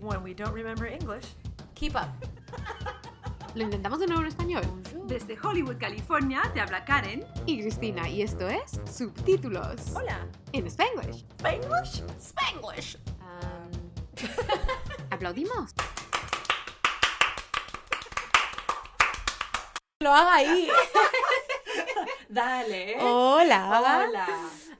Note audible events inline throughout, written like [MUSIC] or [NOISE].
When we don't remember English, Keep up. [LAUGHS] Lo intentamos de nuevo en español. Desde Hollywood, California, te habla Karen. Y Cristina, y esto es Subtítulos. hola, En Spanglish. Spanglish, Spanglish. [LAUGHS] ¿Aplaudimos? Lo haga ahí. [LAUGHS] Dale. Hola. Hola.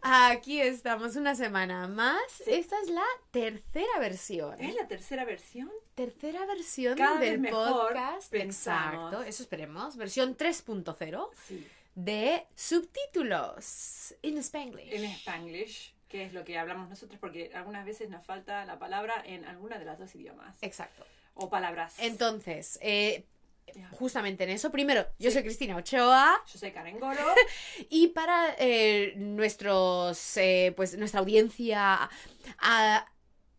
Aquí estamos una semana más. Esta es la tercera versión. ¿Es la tercera versión? Tercera versión Cada del podcast. pensamos. Exacto, eso esperemos. Versión 3.0 Sí. de subtítulos en Spanglish. En Spanglish, que es lo que hablamos nosotros, porque algunas veces nos falta la palabra en alguna de las dos idiomas. Exacto. O palabras. Entonces, eh. Justamente en eso, primero, yo soy Cristina Ochoa Yo soy Karen Goro. [LAUGHS] y para eh, nuestros, eh, pues nuestra audiencia ah,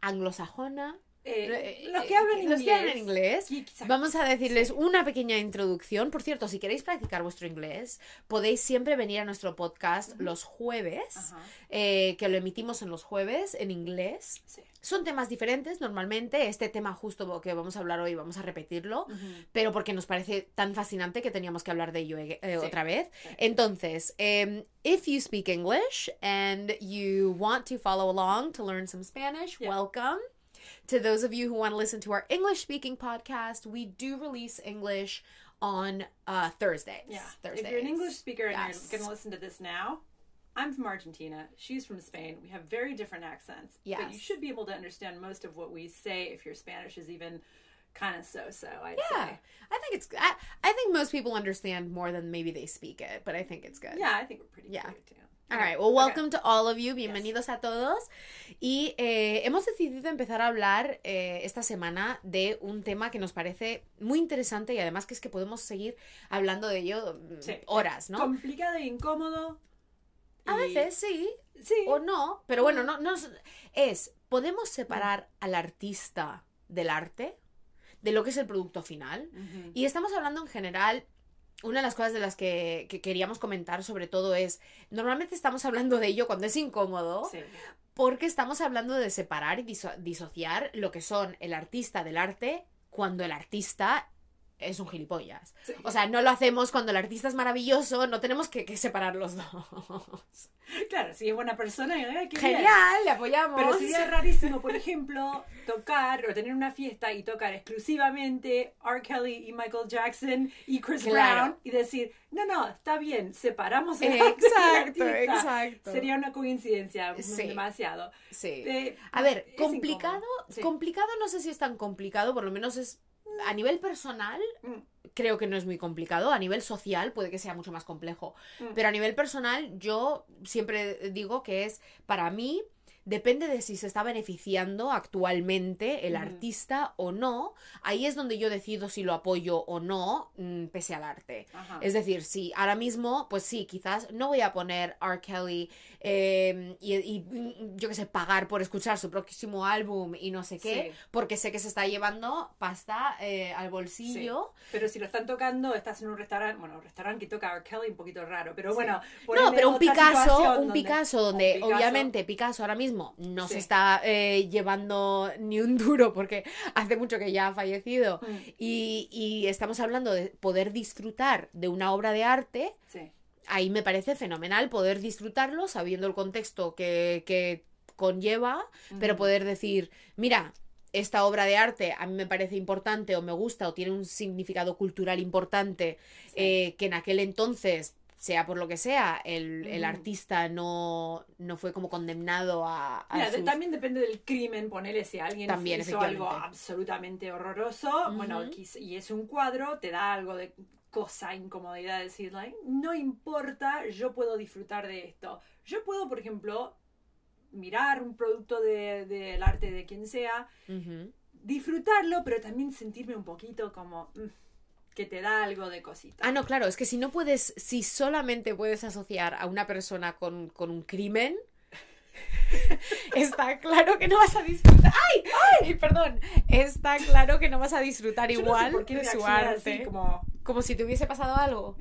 anglosajona, eh, eh, los que hablan inglés. los que hablan inglés. Vamos a decirles una pequeña introducción. Por cierto, si queréis practicar vuestro inglés, podéis siempre venir a nuestro podcast los jueves, que lo emitimos en los jueves en inglés. Sí. Son temas diferentes normalmente. Este tema justo que vamos a hablar hoy, vamos a repetirlo, pero porque nos parece tan fascinante que teníamos que hablar de ello eh, Sí. otra vez. Sí. Entonces, em, if you speak English and you want to follow along to learn some Spanish, Yeah. welcome. To those of you who want to listen to our English speaking podcast, we do release English on uh, Thursdays. Yeah. Thursdays. If you're an English speaker and Yes. you're going to listen to this now, I'm from Argentina. She's from Spain. We have very different accents. But you should be able to understand most of what we say if your Spanish is even kind of so-so, I'd Yeah, say. I think it's. I, I think most people understand more than maybe they speak it, but I think it's good. Yeah, I think we're pretty Yeah. clear too. All Okay. right, well, Okay. welcome to all of you. Bienvenidos a todos. Y eh, hemos decidido empezar a hablar eh, esta semana de un tema que nos parece muy interesante y además que es que podemos seguir hablando de ello mm, Sí. horas, ¿no? Complicado e incómodo. A veces sí Sí. o no, pero bueno, no, no es- ¿podemos separar al artista del arte? De lo que es el producto final. Y estamos hablando en general, una de las cosas de las que, que queríamos comentar sobre todo es, normalmente estamos hablando de ello cuando es incómodo, Sí. porque estamos hablando de separar y diso- disociar lo que son el artista del arte cuando el artista es un gilipollas. Sí. O sea, no lo hacemos cuando el artista es maravilloso, no tenemos que, que separar los dos. Claro, si es buena persona, bien. Genial, le apoyamos. Pero sería rarísimo, por ejemplo, tocar o tener una fiesta y tocar exclusivamente R. Kelly y Michael Jackson y Chris Claro. Brown y decir, no, no, está bien, separamos el Exacto, artista". exacto. Sería una coincidencia Sí. demasiado. Sí. Eh, A ver, complicado. Sí. complicado no sé si es tan complicado, por lo menos es a nivel personal Mm. creo que no es muy complicado, a nivel social puede que sea mucho más complejo, Mm. pero a nivel personal yo siempre digo que es para mí depende de si se está beneficiando actualmente el artista o no, ahí es donde yo decido si lo apoyo o no, mm, pese al arte. Ajá. Es decir, si ahora mismo, pues sí, quizás no voy a poner R. Kelly eh, y, y, mm, yo qué sé, pagar por escuchar su próximo álbum y no sé qué, Sí. porque sé que se está llevando pasta eh, al bolsillo. Pero si lo están tocando, estás en un restaurante, bueno, un restaurante que toca R. Kelly un poquito raro, pero bueno. No, pero un Picasso, un donde- Picasso donde un Picasso- obviamente Picasso ahora mismo no Sí. se está eh, llevando ni un duro porque hace mucho que ya ha fallecido Mm, y, y estamos hablando de poder disfrutar de una obra de arte Sí. ahí me parece fenomenal poder disfrutarlo sabiendo el contexto que, que conlleva, pero poder decir, mira, esta obra de arte a mí me parece importante o me gusta o tiene un significado cultural importante Sí. eh, que en aquel entonces, sea por lo que sea, el, el artista no, no fue como condenado a... a Mira, de- sus- también depende del crimen, ponele si alguien También, hizo algo absolutamente horroroso, bueno, y es un cuadro, te da algo de cosa, incomodidad decir, like, no importa, yo puedo disfrutar de esto. Yo puedo, por ejemplo, mirar un producto de- del arte de quien sea, disfrutarlo, pero también sentirme un poquito como mm, que te da algo de cosita. Ah, no, claro, es que si no puedes, si solamente puedes asociar a una persona con, con un crimen, [LAUGHS] está claro que no vas a disfrutar. ¡Ay! ¡Ay! Perdón. Está claro que no vas a disfrutar Yo no sé igual por qué de su arte. así como Como si te hubiese pasado algo.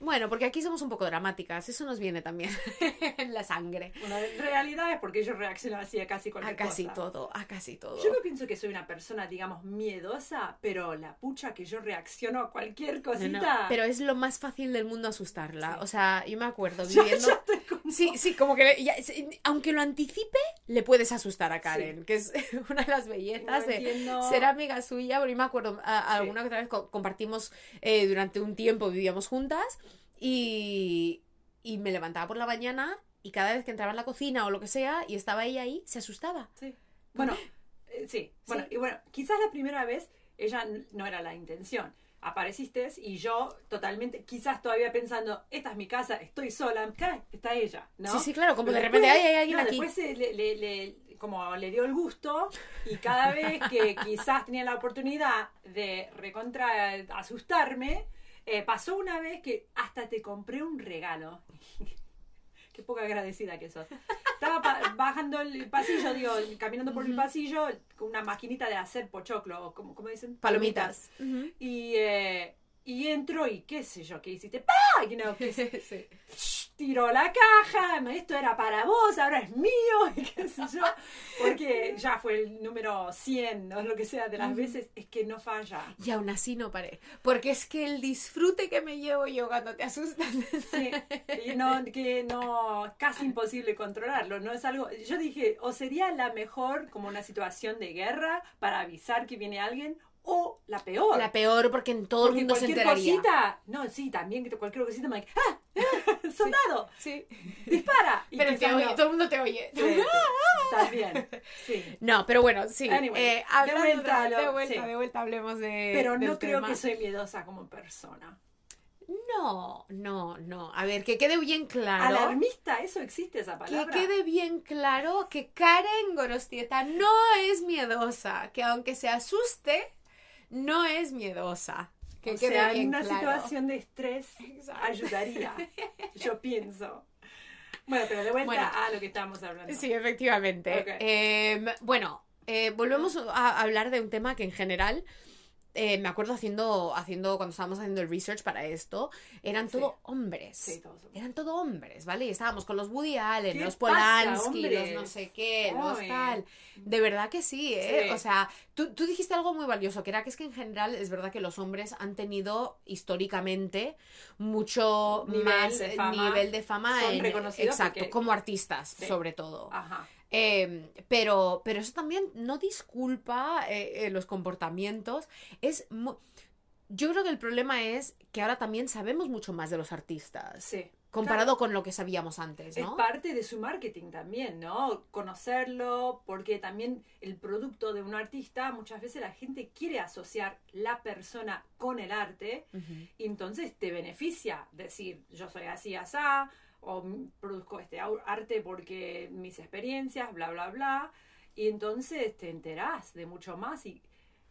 Bueno, porque aquí somos un poco dramáticas, eso nos viene también [LAUGHS] en la sangre. En realidad es porque yo reacciono así a casi A cualquier casi cosa. todo, a casi todo. Yo no pienso que soy una persona, digamos, miedosa, pero la pucha que yo reacciono a cualquier No, cosita. no, Pero es lo más fácil del mundo asustarla. Sí. O sea, yo me acuerdo [LAUGHS] viviendo. estoy como- Sí, sí, como que le- ya- aunque lo anticipe, le puedes asustar a Karen, que es [LAUGHS] una de las bellezas No de ser amiga suya. Porque yo me acuerdo, a- Sí. alguna otra vez co- compartimos eh, durante un tiempo, vivíamos juntas y, y me levantaba por la mañana y cada vez que entraba en la cocina o lo que sea y estaba ella ahí, se asustaba. Sí. Bueno, eh, sí. Bueno, y bueno, quizás la primera vez ella no era la intención. Apareciste y yo totalmente, quizás todavía pensando, esta es mi casa, estoy sola, acá está ella, ¿no? Sí, sí, claro, como de repente después- "Ay, hay alguien claro, aquí. Después le, le- le- como le dio el gusto y cada vez que [LAUGHS] quizás tenía la oportunidad de recontra asustarme, eh, pasó una vez que hasta te compré un regalo. [LAUGHS] Qué poca agradecida que sos. Estaba pa- bajando el pasillo, digo, caminando por el pasillo con una maquinita de hacer pochoclo, o como, como dicen, Palomitas. Y, eh, y entro y qué sé yo, ¿qué hiciste? ¡Pah! You know, que Sí. tiró la caja, esto era para vos, ahora es mío, [LAUGHS] y qué sé yo, porque ya fue el número 100 o lo que sea de las veces, es que no falla. Y aún así no paré. Porque es que el disfrute que me llevo yo cuando te asustas. Sí, y no, que no, casi imposible controlarlo, no es algo, yo dije, o sería la mejor como una situación de guerra para avisar que viene alguien, o la peor. La peor porque en todo el Porque mundo se cualquier enteraría. cosita, no, sí, también que cualquier cosita me ¡ah! [LAUGHS] ¡Soldado! Sí. ¡Dispara! Y Pero te oye, no. todo el mundo te oye. Sí, [LAUGHS] sí, bien. Sí. No, pero bueno, sí. Anyway, eh, de vuelta de, de vuelta, sí. de vuelta, hablemos de. Pero no creo tema. que soy miedosa como persona. No, no, no. A ver, que quede bien claro. Alarmista, eso existe esa Que palabra. quede bien claro que Karen Gorostieta no es miedosa. Que aunque se asuste, no es miedosa. Que o sea, en una claro. situación de estrés Exacto. ayudaría. [LAUGHS] Yo pienso. Bueno, pero de vuelta Bueno. a lo que estábamos hablando. Sí, efectivamente. Eh, bueno, eh, volvemos a hablar de un tema que en general. Eh, me acuerdo haciendo, haciendo, cuando estábamos haciendo el research para esto, eran Sí. todo hombres. Sí, todos. Eran todo hombres, ¿vale? Y estábamos con los Woody Allen, ¿Qué los pasa, Polanski, los no sé qué, los tal. De verdad que sí, ¿eh? Sí. O sea, tú, tú dijiste algo muy valioso, que era que es que en general es verdad que los hombres han tenido históricamente mucho Nivel más de fama. nivel de fama Son en- reconocidos exacto, porque- como artistas, sobre todo. Ajá. Eh, pero, pero eso también no disculpa eh, eh, los comportamientos. Es Yo creo que el problema es que ahora también sabemos mucho más de los artistas. Sí. Comparado con lo que sabíamos antes, Es ¿no? parte de su marketing también, ¿no? Conocerlo, porque también el producto de un artista, muchas veces la gente quiere asociar la persona con el arte, Ujú. y entonces te beneficia decir, yo soy así, asá, o produzco este arte porque mis experiencias, bla, bla, bla, y entonces te enterás de mucho más y,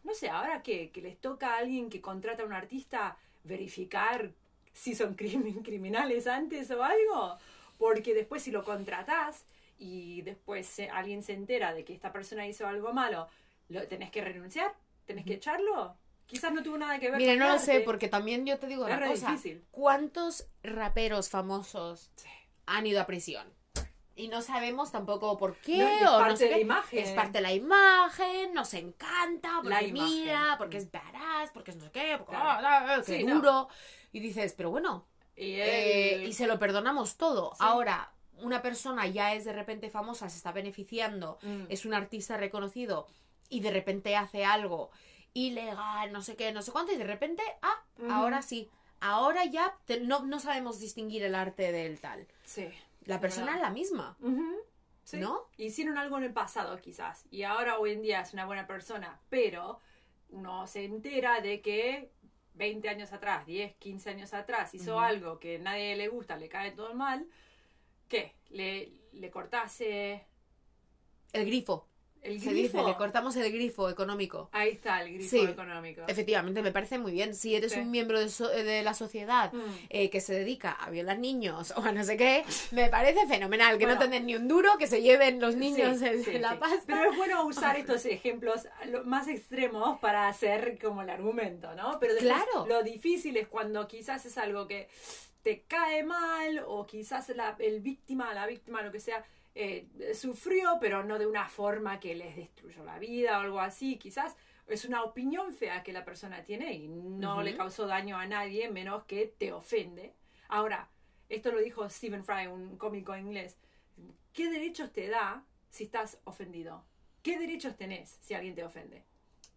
no sé, ahora que, que les toca a alguien que contrata a un artista verificar si son crimin- [LAUGHS] criminales antes o algo, porque después si lo contratás y después se- alguien se entera de que esta persona hizo algo malo, ¿lo tenés que renunciar? ¿Tenés que echarlo? Quizás no tuvo nada que ver Mire, con no lo sé, porque también yo te digo Es una cosa. difícil. ¿Cuántos raperos famosos Sí. han ido a prisión? Y no sabemos tampoco por qué, No, es o no parte sé de la qué. imagen. Es parte de la imagen, nos encanta, porque La mira, porque es badass, porque es no sé qué, porque Claro. ah, ah, qué Sí, no. duro. Y dices, pero bueno, Y, eh, y se lo perdonamos todo. Sí. Ahora, una persona ya es de repente famosa, se está beneficiando, Mm. es un artista reconocido y de repente hace algo ilegal, no sé qué, no sé cuánto, y de repente, ah, ahora sí. Ahora ya te- no, no sabemos distinguir el arte del tal. Sí. La persona es la misma. Ujú. Sí. ¿No? Hicieron algo en el pasado quizás y ahora hoy en día es una buena persona, pero uno se entera de que 20 años atrás, 10, 15 años atrás hizo algo que a nadie le gusta, le cae todo mal, ¿qué? Le, le cortase, El grifo. El Se grifo. dice, le cortamos el grifo económico. Ahí está el grifo Sí. económico. Efectivamente, me parece muy bien. Si eres Sí. un miembro de, so- de la sociedad Mm. eh, que se dedica a violar niños o a no sé qué, me parece fenomenal. Que no Bueno. tengan ni un duro, que se lleven los niños Sí, en, la pasta. Pero es bueno usar [LAUGHS] estos ejemplos lo- más extremos para hacer como el argumento, ¿no? Pero Claro. lo difícil es cuando quizás es algo que te cae mal o quizás la, el víctima, la víctima, lo que sea, eh, sufrió, pero no de una forma que les destruyó la vida o algo así. Quizás es una opinión fea que la persona tiene y no Ujú. le causó daño a nadie menos que te ofende. Ahora, esto lo dijo Stephen Fry, un cómico inglés. ¿Qué derechos te da si estás ofendido? ¿Qué derechos tenés si alguien te ofende?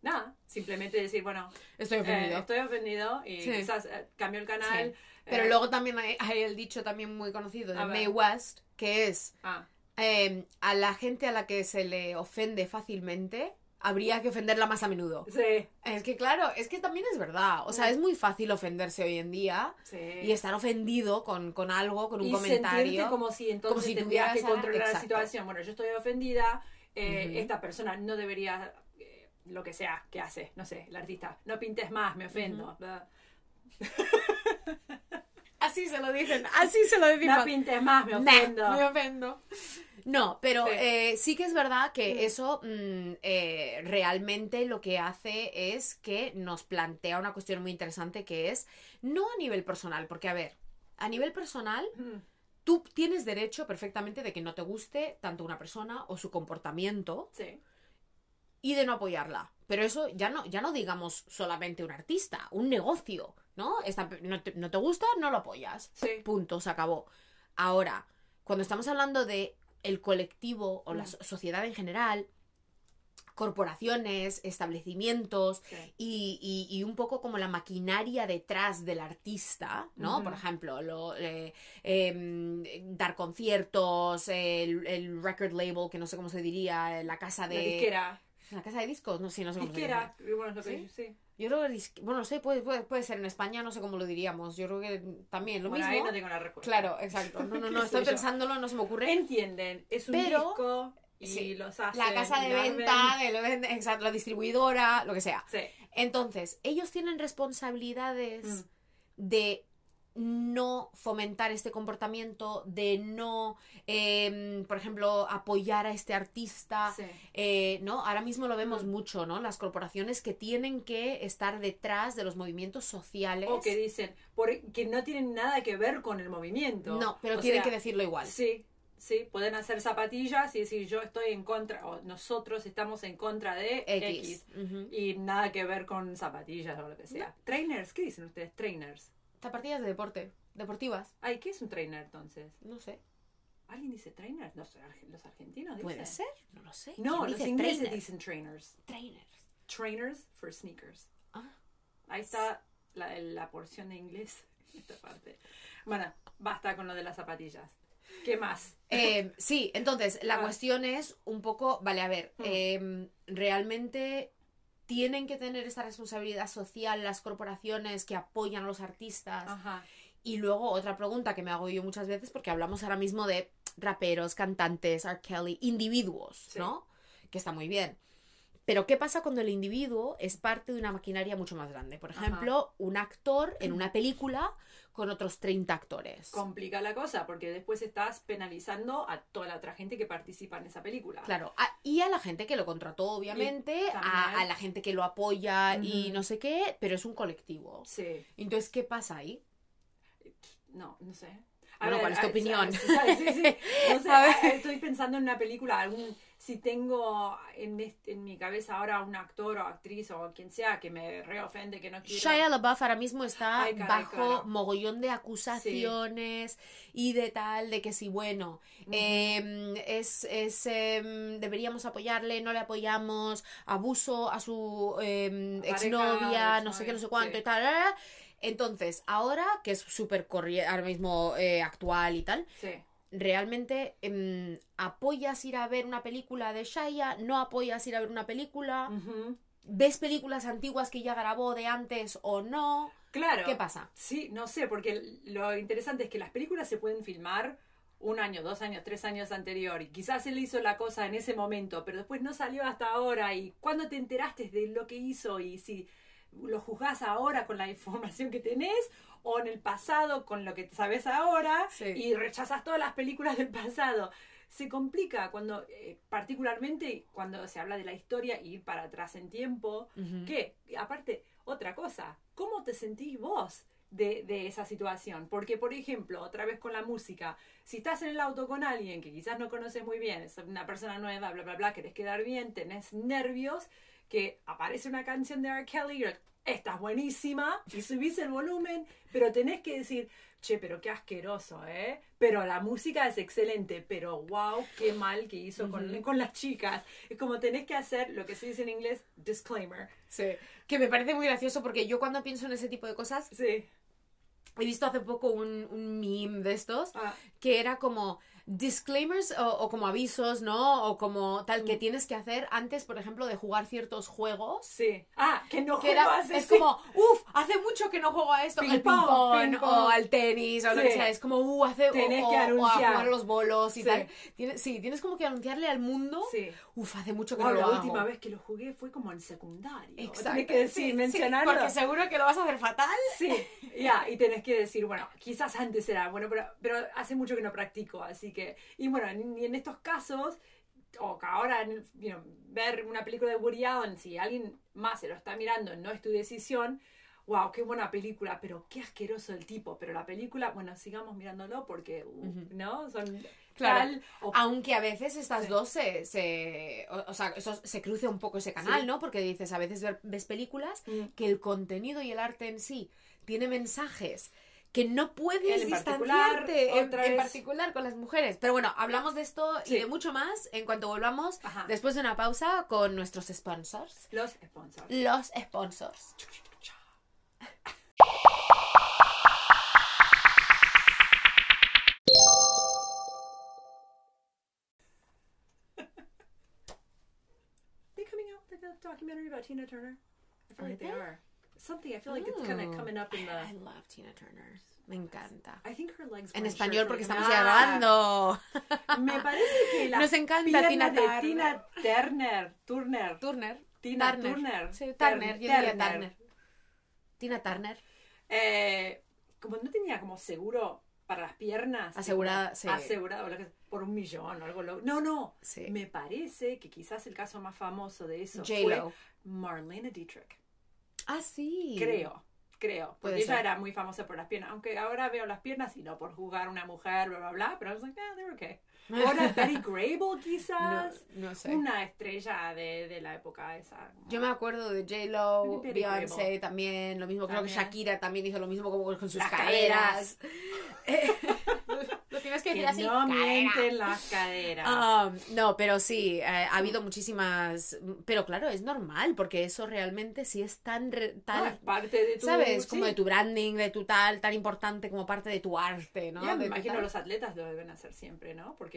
Nada, simplemente decir, bueno, Estoy eh, ofendido. estoy ofendido y Sí. quizás eh, cambio el canal. Sí. Pero eh, luego también hay, hay el dicho también muy conocido de. Mae West, que es ah, eh, a la gente a la que se le ofende fácilmente, habría que ofenderla más a menudo. sí, Es que claro, es que también es verdad. O sea, Mm. es muy fácil ofenderse hoy en día sí. y estar ofendido con, con algo, con un y comentario. como si entonces como si que controlar la situación. Bueno, yo estoy ofendida, eh, esta persona no debería, eh, lo que sea que hace, no sé, el artista, no pintes más, me ofendo. Así se lo dicen, así se lo decimos. No pintes más, me Nah, ofendo. me ofendo. No, pero Sí. eh, sí que es verdad que Mm. eso mm, eh, realmente lo que hace es que nos plantea una cuestión muy interesante que es no a nivel personal, porque a ver, a nivel personal Mm, tú tienes derecho perfectamente de que no te guste tanto una persona o su comportamiento Sí, y de no apoyarla. Pero eso ya no, ya no digamos solamente un artista, un negocio, ¿no? Esta no, te, no te gusta, no lo apoyas. sí. Punto, se acabó. Ahora, cuando estamos hablando de el colectivo o la Mm. so- sociedad en general, corporaciones, establecimientos sí. y, y- y un poco como la maquinaria detrás del artista, ¿no? Por ejemplo, lo, eh, em, dar conciertos, el, el record label, que no sé cómo se diría, la casa de... La disquera. La casa de discos, no sé, no sé cómo Disquera. Bueno, es lo que ¿Sí? sí. Yo creo que, bueno, no sé, puede, puede, puede ser en España, no sé cómo lo diríamos. Yo creo que también lo Bueno, mismo. ahí no tengo la respuesta. Claro, exacto. No, no, [LAUGHS] ¿Qué no, estoy pensándolo, no se me ocurre. Entienden, es un Pero- disco y sí, los hacen. La casa de venta, de lo exacto, la distribuidora, lo que sea. Sí. Entonces, ellos tienen responsabilidades Mm. de no fomentar este comportamiento, de no, em, por ejemplo, apoyar a este artista. sí. Eh, ¿no? Ahora mismo lo vemos mucho, ¿no? Las corporaciones que tienen que estar detrás de los movimientos sociales. O que dicen por- que no tienen nada que ver con el movimiento. No, pero O tienen sea, que decirlo igual. Sí, sí, pueden hacer zapatillas y decir yo estoy en contra, o nosotros estamos en contra de X. Y nada que ver con zapatillas o lo que sea. Trainers, ¿qué dicen ustedes? Trainers. Zapatillas de deporte, deportivas, Ay, ¿qué es un trainer entonces? no sé. ¿Alguien dice trainer? No sé, los argentinos dicen. ¿Puede ser? No lo sé. No, ¿Quién los dice ingleses trainer? dicen trainers. Trainers. Trainers for sneakers. Ah. Ahí está la, la porción de inglés. [LAUGHS] Esta parte. Bueno, basta con lo de las zapatillas. ¿Qué más? Eh, sí, entonces la Ah. cuestión es un poco, vale, a ver, Mm. eh, realmente tienen que tener esta responsabilidad social las corporaciones que apoyan a los artistas. Ajá. Y luego otra pregunta que me hago yo muchas veces, porque hablamos ahora mismo de raperos, cantantes, R. Kelly, individuos, Sí. ¿no? Que está muy bien. Pero ¿qué pasa cuando el individuo es parte de una maquinaria mucho más grande? Por Ajá. ejemplo, un actor en una película con otros 30 actores. Complica la cosa porque después estás penalizando a toda la otra gente que participa en esa película. Claro, a- y a la gente que lo contrató, obviamente, a, la gente que lo apoya y no sé qué, pero es un colectivo. Sí. Entonces, ¿qué pasa ahí? No, no sé. Bueno, ¿cuál es tu opinión? sí, sí, sí. [LAUGHS] No sé, ver. estoy pensando en una película, algún, si tengo en, este- en mi cabeza ahora un actor o actriz o quien sea que me reofende, que no quiero. Shia LaBeouf ahora mismo está Ay, caray, bajo claro. mogollón de acusaciones y de tal, de que si, bueno, em, es, es, em, deberíamos apoyarle, no le apoyamos, abuso a su Pareja, exnovia, no sé qué, no sé cuánto sí. y tal. Entonces, ahora, que es súper ahora mismo eh, actual y tal, Sí. ¿Realmente em, apoyas ir a ver una película de Shia? ¿No apoyas ir a ver una película? ¿Ves películas antiguas que ya grabó de antes o no? Claro. ¿Qué pasa? Sí, no sé, porque lo interesante es que las películas se pueden filmar un año, dos años, tres años anterior y quizás él hizo la cosa en ese momento, pero después no salió hasta ahora y cuando te enteraste de lo que hizo y si lo juzgás ahora con la información que tenés o en el pasado con lo que sabes ahora Sí. y rechazas todas las películas del pasado. Se complica cuando, eh, particularmente cuando se habla de la historia y ir para atrás en tiempo, Ujú. que aparte, otra cosa, ¿cómo te sentís vos? De, de esa situación, porque por ejemplo, otra vez con la música, si estás en el auto con alguien que quizás no conoces muy bien, es una persona nueva, bla, bla, bla, querés quedar bien, tenés nervios, que aparece una canción de R. Kelly, y esta es buenísima, y subís el volumen, pero tenés que decir, che, pero qué asqueroso, ¿eh? Pero la música es excelente, pero wow, qué mal que hizo con, con las chicas. Es como tenés que hacer lo que se dice en inglés, disclaimer. Sí. Que me parece muy gracioso porque yo cuando pienso en ese tipo de cosas, Sí. he visto hace poco un, un meme de estos Ah, que era como disclaimers o, o como avisos, ¿no? O como tal que tienes que hacer antes, por ejemplo, de jugar ciertos juegos. sí. Ah, que no Que era, es sí. como, uff, hace mucho que no juego a esto, Ping al pong, ping-pong ping pong. o al tenis o lo que sea. Es como, uh, hace. Tenés o, que o a anunciar. jugar los bolos y Sí. tal. Tienes, sí, tienes como que anunciarle al mundo, Uff, hace mucho que no lo la hago. última vez que lo jugué fue como en secundario. Exacto. Tenés que decir, Sí, sí, mencionarlo. porque seguro que lo vas a hacer fatal. Sí, ya, y tenés que decir, bueno, quizás antes era, bueno, pero, pero hace mucho que no practico, así que, y bueno, en, y en estos casos, o que ahora, you know, ver una película de Woody Allen, si alguien más se lo está mirando, no es tu decisión, wow, qué buena película, pero qué asqueroso el tipo, pero la película, bueno, sigamos mirándolo porque, uh, ¿no? Son Claro. tal, o Aunque a veces estas Sí. dos se, se o, o sea, eso se cruce un poco ese canal, Sí. ¿no? Porque dices, a veces ves películas Mm. que el contenido y el arte en sí tiene mensajes que no puedes en particular, distanciarte en, otra en vez. particular con las mujeres. Pero bueno, hablamos de esto Sí. y de mucho más en cuanto volvamos Ajá. después de una pausa con nuestros sponsors. los sponsors. Los sponsors. Documentary about Tina Turner? I feel Are like they are. Something I feel like it's kind of Oh. coming up in the. I love Tina Turner. Me encanta. I think her legs. En español porque estamos grabando. Ah, Me parece que [LAUGHS] la Nos encanta Tina de Turner. Tina Turner, Turner, Turner. Tina Turner. Turner, Sí, Tur- Turner, yo diría Turner. Tina Turner. Eh, como no tenía como seguro para las piernas, Asegurada, sí. que- por un millón o algo. lo- No, no. Sí. Me parece que quizás el caso más famoso de eso fue Marlene Dietrich. Ah, sí. Creo, creo. Porque ella ser. era muy famosa por las piernas. Aunque ahora veo las piernas y no por jugar a una mujer, bla, bla, bla. Pero I was like, ah, they were okay. Una Betty [LAUGHS] Grable, No, quizás. no sé. Una estrella de, de la época esa. Yo me acuerdo de J-Lo, Beyoncé también, lo mismo. Creo que También. Shakira también hizo lo mismo como con sus Las caderas. [LAUGHS] lo tienes que Que decir así. no cadera. mienten las caderas. Um, no, pero sí, eh, ha habido muchísimas. Pero claro, es normal, porque eso realmente sí es tan. re- No, tan es parte de tu... ¿Sabes? Como sí. de tu branding, de tu tal, tan importante como parte de tu arte, ¿no? Ya, me imagino tal. los atletas lo deben hacer siempre, ¿no? Porque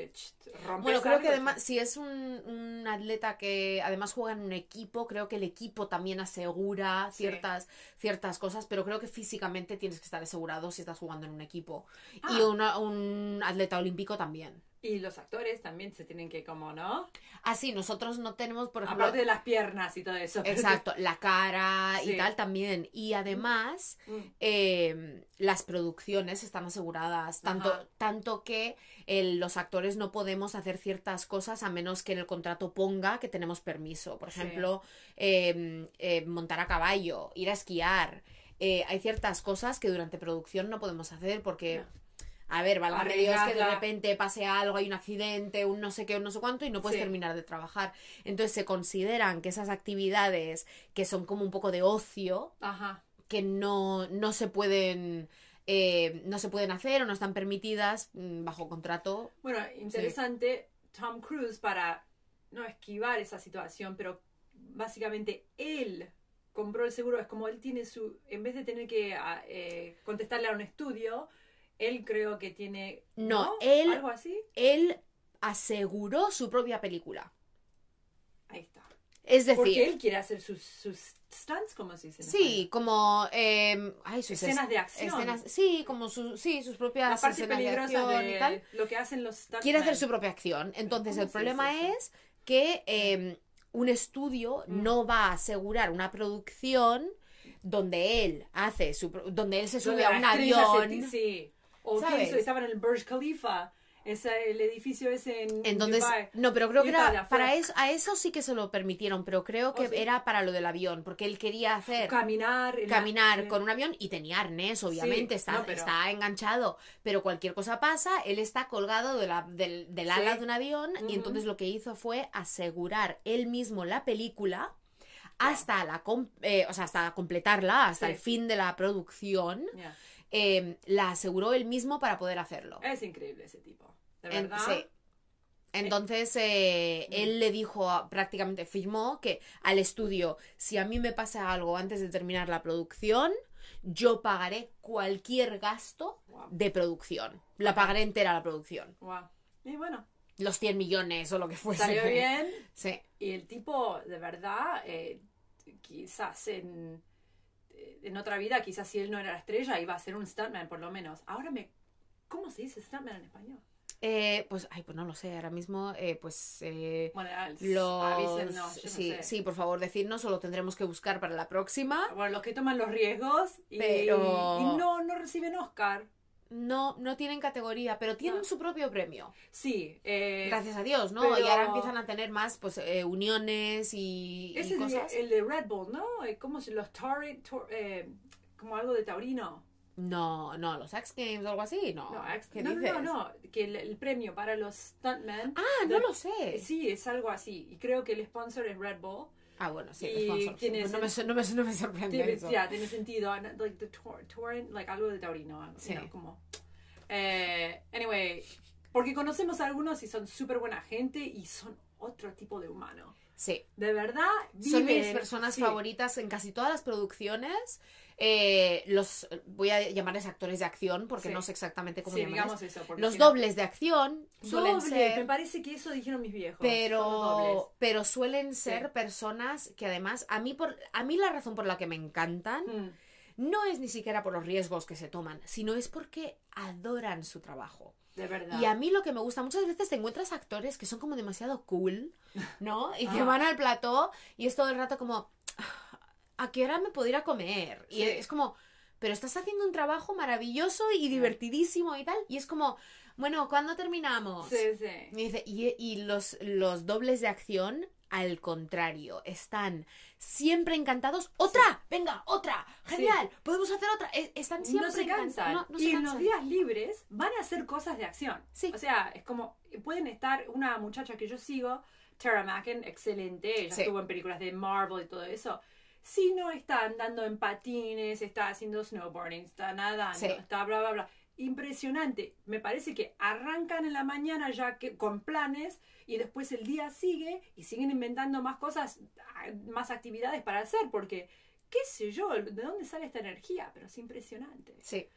Bueno, creo que además, si es un, un atleta que además juega en un equipo, creo que el equipo también asegura Sí. ciertas, ciertas cosas, pero creo que físicamente tienes que estar asegurado si estás jugando en un equipo. Y Ah. una- un atleta olímpico también. Y los actores también se tienen que, como, ¿no? Así, nosotros no tenemos, por ejemplo, Aparte de las piernas y todo eso. exacto, la cara y tal también. Y además, Mm. eh, las producciones están aseguradas, tanto, Ajá. tanto que el- los actores no podemos hacer ciertas cosas a menos que en el contrato ponga que tenemos permiso. Por Sí. ejemplo, eh, eh, montar a caballo, ir a esquiar. Eh, hay ciertas cosas que durante producción no podemos hacer porque... A ver, válgame Dios que de repente pase algo, hay un accidente, un no sé qué, un no sé cuánto y no puedes Sí. terminar de trabajar. Entonces se consideran que esas actividades que son como un poco de ocio, Ajá. que no, no se pueden eh, no se pueden hacer o no están permitidas mm, bajo contrato. Bueno, interesante, Tom Cruise para no esquivar esa situación, pero básicamente él compró el seguro, es como él tiene su, en vez de tener que ah, eh, contestarle a un estudio, él creo que tiene... No, él- Algo así. Él aseguró su propia película. Ahí está. Es decir, Porque él quiere hacer sus, sus stunts, como se dice. sí, como eh, ay, sus Escenas es- de acción. escenas- sí, como su, sí, sus propias La parte escenas de peligrosa acción de, y tal. lo que hacen los quiere hacer su propia acción. Entonces, ¿Cómo el problema dice es que eh, un estudio Mm. no va a asegurar una producción donde él hace su donde él se sube a un avión. Sí. O que ¿Sabes? hizo, estaban en el Burj Khalifa, el edificio ese en Entonces, Dubai. no, pero creo que era para eso, a eso sí que se lo permitieron, pero creo que ¿Oh, sí? era para lo del avión, porque él quería hacer Caminar. en la- caminar eh, con un avión y tenía arnés, obviamente, Sí, está, no, pero- está enganchado, pero cualquier cosa pasa, él está colgado de la- del, del Sí. ala de un avión y entonces lo que hizo fue asegurar él mismo la película hasta la com- eh, o sea, hasta completarla, hasta el fin de la producción, ya. Eh, la aseguró él mismo para poder hacerlo. Es increíble ese tipo. De En- verdad. sí. Entonces, eh, él le dijo, a- prácticamente firmó que al estudio, si a mí me pasa algo antes de terminar la producción, yo pagaré cualquier gasto Wow. de producción. La pagaré entera la producción. Wow. Y bueno, Los 100 millones o lo que fuese. salió bien. [LAUGHS] Sí. Y el tipo, de verdad, eh, quizás en, en otra vida, quizás si él no era la estrella, iba a ser un stuntman por lo menos. Ahora me... ¿Cómo se dice stuntman en español? Eh, pues, ay, pues no lo sé, ahora mismo, eh, pues... eh, Bueno, los... avísennos, yo no sí, sé. sí, por favor, decirnos o lo tendremos que buscar para la próxima. Bueno, los que toman los riesgos y, Pero- y no, no reciben Oscar. No, no tienen categoría, pero tienen No. su propio premio. Sí. eh, Gracias a Dios, ¿no? pero- Y ahora empiezan a tener más, pues, eh, uniones y, y es el, de Red Bull, ¿no? Eh, ¿Cómo se los Tauri- Tor- eh, como algo de taurino? No, no, los X Games o algo así, no. No, ¿Qué no, no, dices? no, no, que el, el premio para los stuntmen. Ah, no lo sé. Sí, es algo así. Y creo que el sponsor es Red Bull. Ah, bueno, sí, Y tienes no, me, no, me, no me sorprende Tiene, eso. ya, tiene sentido. Like the tor- torrent, like algo de taurino. you Sí. know, como. Eh, anyway, porque conocemos a algunos y son súper buena gente y son otro tipo de humano. Sí. De verdad, Son mis viven- personas sí. favoritas en casi todas las producciones. Eh, los voy a llamarles actores de acción porque Sí. no sé exactamente cómo Sí, llamarles. eso. Los si no- dobles de acción suelen Doble, ser me parece que eso dijeron mis viejos. pero pero suelen ser Sí. personas que además a mí por a mí la razón por la que me encantan Mm, no es ni siquiera por los riesgos que se toman sino es porque adoran su trabajo de verdad. y a mí lo que me gusta muchas veces te encuentras actores que son como demasiado cool no y que Ah. van al plató y es todo el rato como "Ah, a qué hora me puedo ir a comer y Sí. es como pero estás haciendo un trabajo maravilloso y divertidísimo y tal y es como bueno ¿cuándo terminamos? Sí, sí. Me dice, y, y los, los dobles de acción, al contrario, están siempre encantados. ¡Otra! ¡Venga, otra! ¡Genial! ¡Podemos hacer otra! E- Están siempre no se encantados. cansan. No, no se y en los días libres van a hacer cosas de acción. Sí. O sea, es como, pueden estar, una muchacha que yo sigo, Tara Macken, excelente, ella Sí. estuvo en películas de Marvel y todo eso. Si no está andando en patines, está haciendo snowboarding, está nadando, Sí. está bla, bla, bla. Impresionante. Me parece que arrancan en la mañana ya que con planes y después el día sigue y siguen inventando más cosas, más actividades para hacer, porque qué sé yo, de dónde sale esta energía, pero es impresionante. Sí,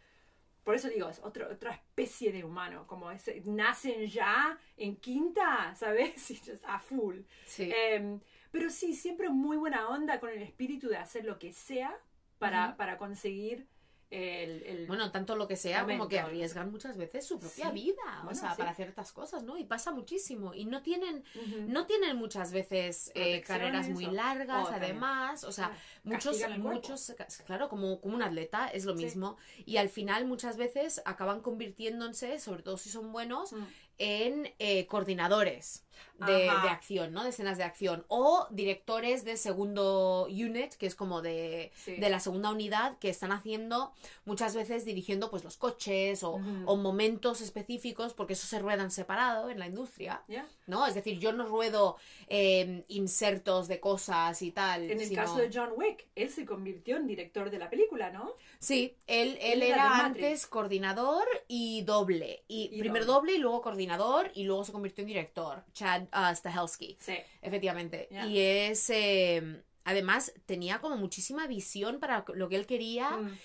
Por eso digo, es otro- otra especie de humano, como nacen ya en quinta, ¿sabes? [LAUGHS] Y just a full. sí. Em, pero sí, siempre muy buena onda con el espíritu de hacer lo que sea para, para conseguir el... el- Bueno, tanto lo que sea como que arriesgan muchas veces su propia Sí. vida, o sea, sí. para ciertas cosas, ¿no? Y pasa muchísimo. Y no tienen, no tienen muchas veces eh, carreras muy largas, o también. además, o sea, Claro. muchos, muchos, claro, como, como un atleta es lo Sí. mismo. Y al final muchas veces acaban convirtiéndose, sobre todo si son buenos, Mm. en eh, coordinadores de, acción, ¿no? De escenas de acción. O directores de segundo unit, que es como de, Sí. de la segunda unidad, que están haciendo muchas veces dirigiendo pues los coches o, o momentos específicos, porque eso se ruedan separado en la industria. ¿no? Es decir, yo no ruedo eh, insertos de cosas y tal. En el sino- caso de John Wick, él se convirtió en director de la película, ¿no? Sí, él, él Él era antes coordinador y doble. Y, Y primero doble. doble. y luego coordinador y luego se convirtió en director. Chad uh, Stahelski, Sí. efectivamente. Y es... eh, además, tenía como muchísima visión para lo que él quería. Mm.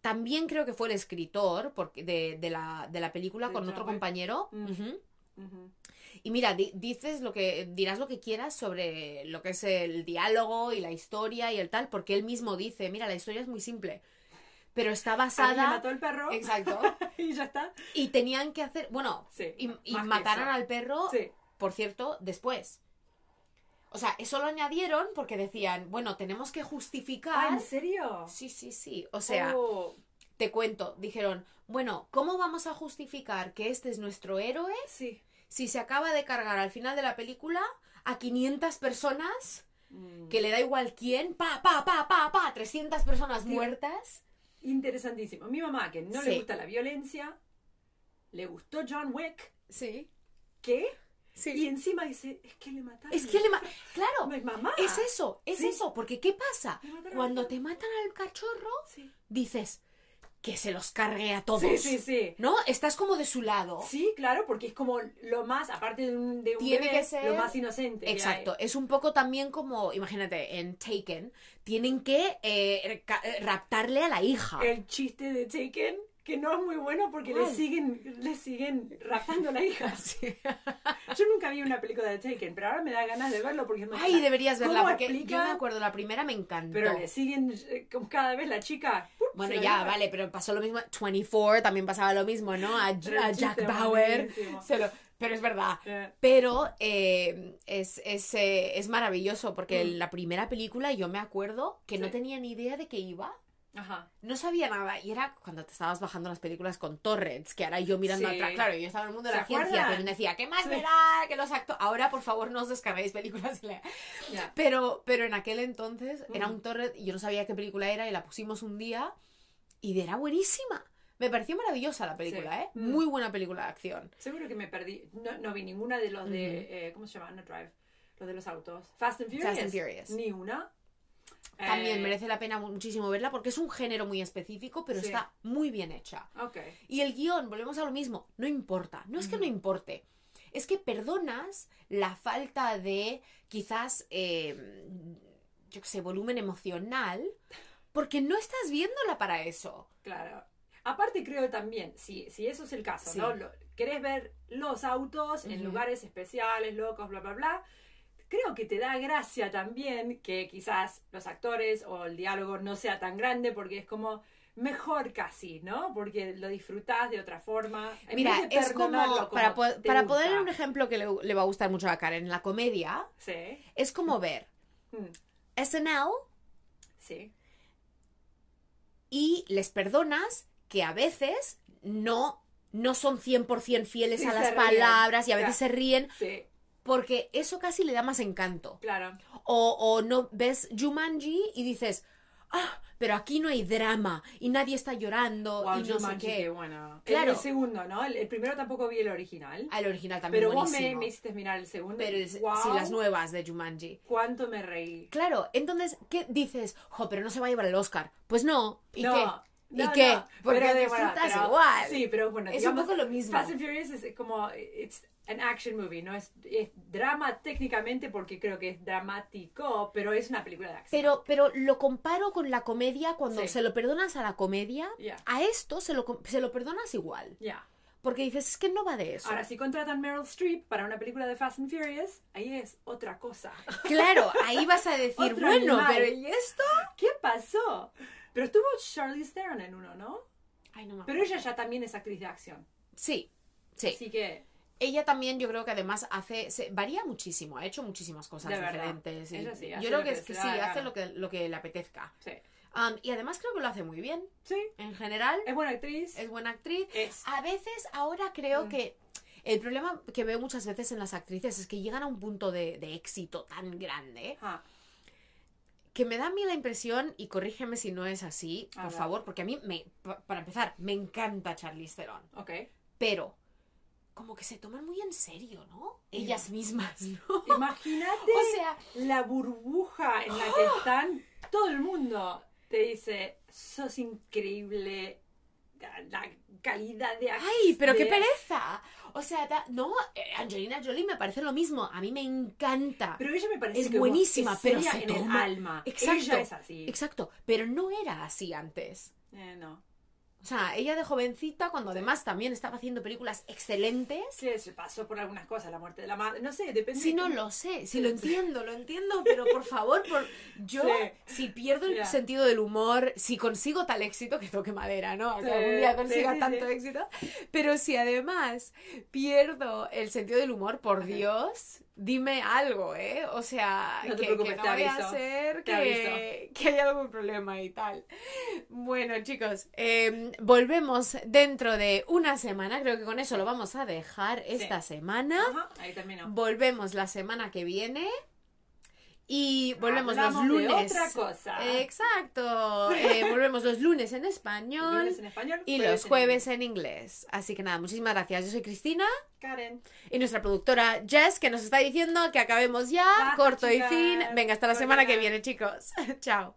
También creo que fue el escritor porque de, de la, de la película con otro compañero. Mm. Y mira, di- dices lo que dirás lo que quieras sobre lo que es el diálogo y la historia y el tal, porque él mismo dice, mira, la historia es muy simple, pero está basada mató al perro Exacto. [LAUGHS] y ya está. y tenían que hacer, bueno, Sí, y, y mataron eso. al perro, Sí. Por cierto, después. O sea, eso lo añadieron porque decían, bueno, tenemos que Ah, justificar. ¿en serio? Sí, sí, sí. O sea, Oh, te cuento, dijeron, bueno, ¿cómo vamos a justificar que este es nuestro héroe sí. si se acaba de cargar al final de la película a 500 personas, Mm. que le da igual quién, pa, pa, pa, pa, pa, 300 personas Sí. muertas? Interesantísimo. Mi mamá, que no Sí. le gusta la violencia, le gustó John Wick. Sí, ¿Qué? Y encima dice, es que le mataron. Es que le... ma- Claro, Mi mamá. es eso, es Sí. eso, porque ¿qué pasa? Mataron Cuando te matan al cachorro, Sí. dices que se los cargue a todos. Sí, sí, sí. ¿No? Estás como de su lado. Sí, claro, porque es como lo más, aparte de un, de un Tiene bebé, que ser- lo más inocente. Exacto, es un poco también como, imagínate, en Taken, tienen que eh, eh, raptarle a la hija. El chiste de Taken, que no es muy bueno porque le siguen, le siguen raptando a la hija. [LAUGHS] Sí. Yo nunca vi una película de Taken, pero ahora me da ganas de verlo porque muy Ay, deberías verla, ¿Cómo porque explica? yo me acuerdo, la primera me encantó. Pero le siguen eh, cada vez la chica. Bueno, ya, vale, pero pasó lo mismo. 24 también pasaba lo mismo, ¿no? A, Jack Bauer. buenísimo. se lo- pero es verdad. Pero eh, es, es, eh, es maravilloso porque Mm. la primera película yo me acuerdo que no tenía ni idea de qué iba. Ajá. No sabía nada. Y era cuando te estabas bajando las películas con torrents, que ahora yo mirando Sí. atrás. Claro, yo estaba en el mundo de ¿Se la ciencia, pero me decía, ¿qué más Sí. da que los actores? Ahora, por favor, no os descarguéis películas. y le- Ya. Pero, pero en aquel entonces era Mm. un torrent y yo no sabía qué película era y la pusimos un día y era buenísima. Me pareció maravillosa la película, Sí. ¿eh? Mm. Muy buena película de acción. Seguro que me perdí. No, no vi ninguna de los de. eh, ¿Cómo se llama? No Drive. Los de los autos. Fast and Furious. Fast and Furious. Ni una. También Eh, merece la pena muchísimo verla porque es un género muy específico, pero Sí. está muy bien hecha. Ok. Y el guion, volvemos a lo mismo, no importa. No es que no importe. Es que perdonas la falta de quizás, eh, yo qué sé, volumen emocional, porque no estás viéndola para eso. Claro. Aparte creo también, si, si eso es el caso, Sí. ¿no? Lo- querés ver los autos en lugares especiales, locos, bla, bla, bla. Creo que te da gracia también que quizás los actores o el diálogo no sea tan grande porque es como mejor casi, ¿no? Porque lo disfrutás de otra forma. En Mira, vez de es como, perdonarlo para, po- para poner un ejemplo que le, le va a gustar mucho a Karen, la comedia Sí, es como ver Mm, SNL sí, y les perdonas que a veces no, no son 100% fieles Sí, a las ríen. palabras y a veces se ríen sí, porque eso casi le da más encanto. claro. O, o no ves Jumanji y dices, ah, pero aquí no hay drama y nadie está llorando Wow, y no sé qué. qué bueno. Claro. El, el segundo, ¿no? El, el primero tampoco vi el original. Ah, el original también Pero vos me, buenísimo. me hiciste mirar el segundo. Pero es- wow, sí, las nuevas de Jumanji. ¿Cuánto me reí? Claro, entonces, ¿qué dices? Jo, pero no se va a llevar el Oscar. Pues no. ¿Y no, qué? ¿Y no, qué? no, Porque pero de- disfrutas bueno, pero- igual. Sí, pero bueno, Es digamos, un poco lo mismo. Fast and Furious es como, it's an action movie, no es, es drama técnicamente porque creo que es dramático, pero es una película de acción. Pero, pero lo comparo con la comedia cuando Sí. se lo perdonas a la comedia. Ya. A esto se lo, se lo perdonas igual. Ya. Porque dices, es que no va de eso. Ahora, si contratan Meryl Streep para una película de Fast and Furious, ahí es otra cosa. [LAUGHS] Claro, ahí vas a decir, bueno, animal. pero ¿y esto? ¿Qué pasó? Pero estuvo Charlize Theron en uno, ¿no? Ay, no me Pero ella ya también es actriz de acción. Sí, sí. Así que, Ella también, yo creo que además hace, se, varía muchísimo, ha hecho muchísimas cosas De diferentes. y sí, yo creo que, es sí, hace lo que, lo que le apetezca. sí. Um, y además creo que lo hace muy bien. Sí, En general, es buena actriz. es buena actriz. Es. A veces, ahora creo Mm. que el problema que veo muchas veces en las actrices es que llegan a un punto de, de éxito tan grande Ah, que me da a mí la impresión, y corrígeme si no es así, A por ver. favor, porque a mí, me, pa- para empezar, me encanta Charlize Theron. ok. Pero, como que se toman muy en serio, ¿no? Ellas mismas, ¿no? Imagínate O sea, la burbuja en la que están. Todo el mundo te dice, sos increíble. La, calidad de acción. ¡ay, pero qué pereza! O sea, da- no, eh, Angelina Jolie me parece lo mismo. A mí me encanta. Pero ella me parece Es que buenísima, es pero se en el toma- alma. Exacto. Ella es así. Exacto, pero no era así antes. Eh, no. O sea, ella de jovencita, cuando además también estaba haciendo películas excelentes. Sí, se pasó por algunas cosas, la muerte de la madre. No sé, depende. Sí, de no lo sé, sí Sí, lo sí. entiendo, lo entiendo, pero por favor, por yo, si pierdo el sentido del humor, si consigo tal éxito, que toque madera, ¿no? Que algún día consiga tanto éxito, pero si además pierdo el sentido del humor, por. Dios, dime algo, ¿eh? O sea, No que, que no vaya a aviso, ser te que, que haya algún problema y tal. Bueno, chicos, eh, volvemos dentro de una semana, creo que con eso lo vamos a dejar esta semana. Ajá, ahí terminó. Volvemos la semana que viene. Y volvemos Hablamos los de lunes. otra cosa. Exacto. [LAUGHS] Eh, volvemos los lunes en español Lunes en español, y jueves los en jueves en inglés. Así que nada, muchísimas gracias. Yo soy Cristina Karen. y nuestra productora Jess que nos está diciendo que acabemos ya, Basta, corto chicas. y fin. Venga, hasta la semana que viene, chicos. [LAUGHS] Chao.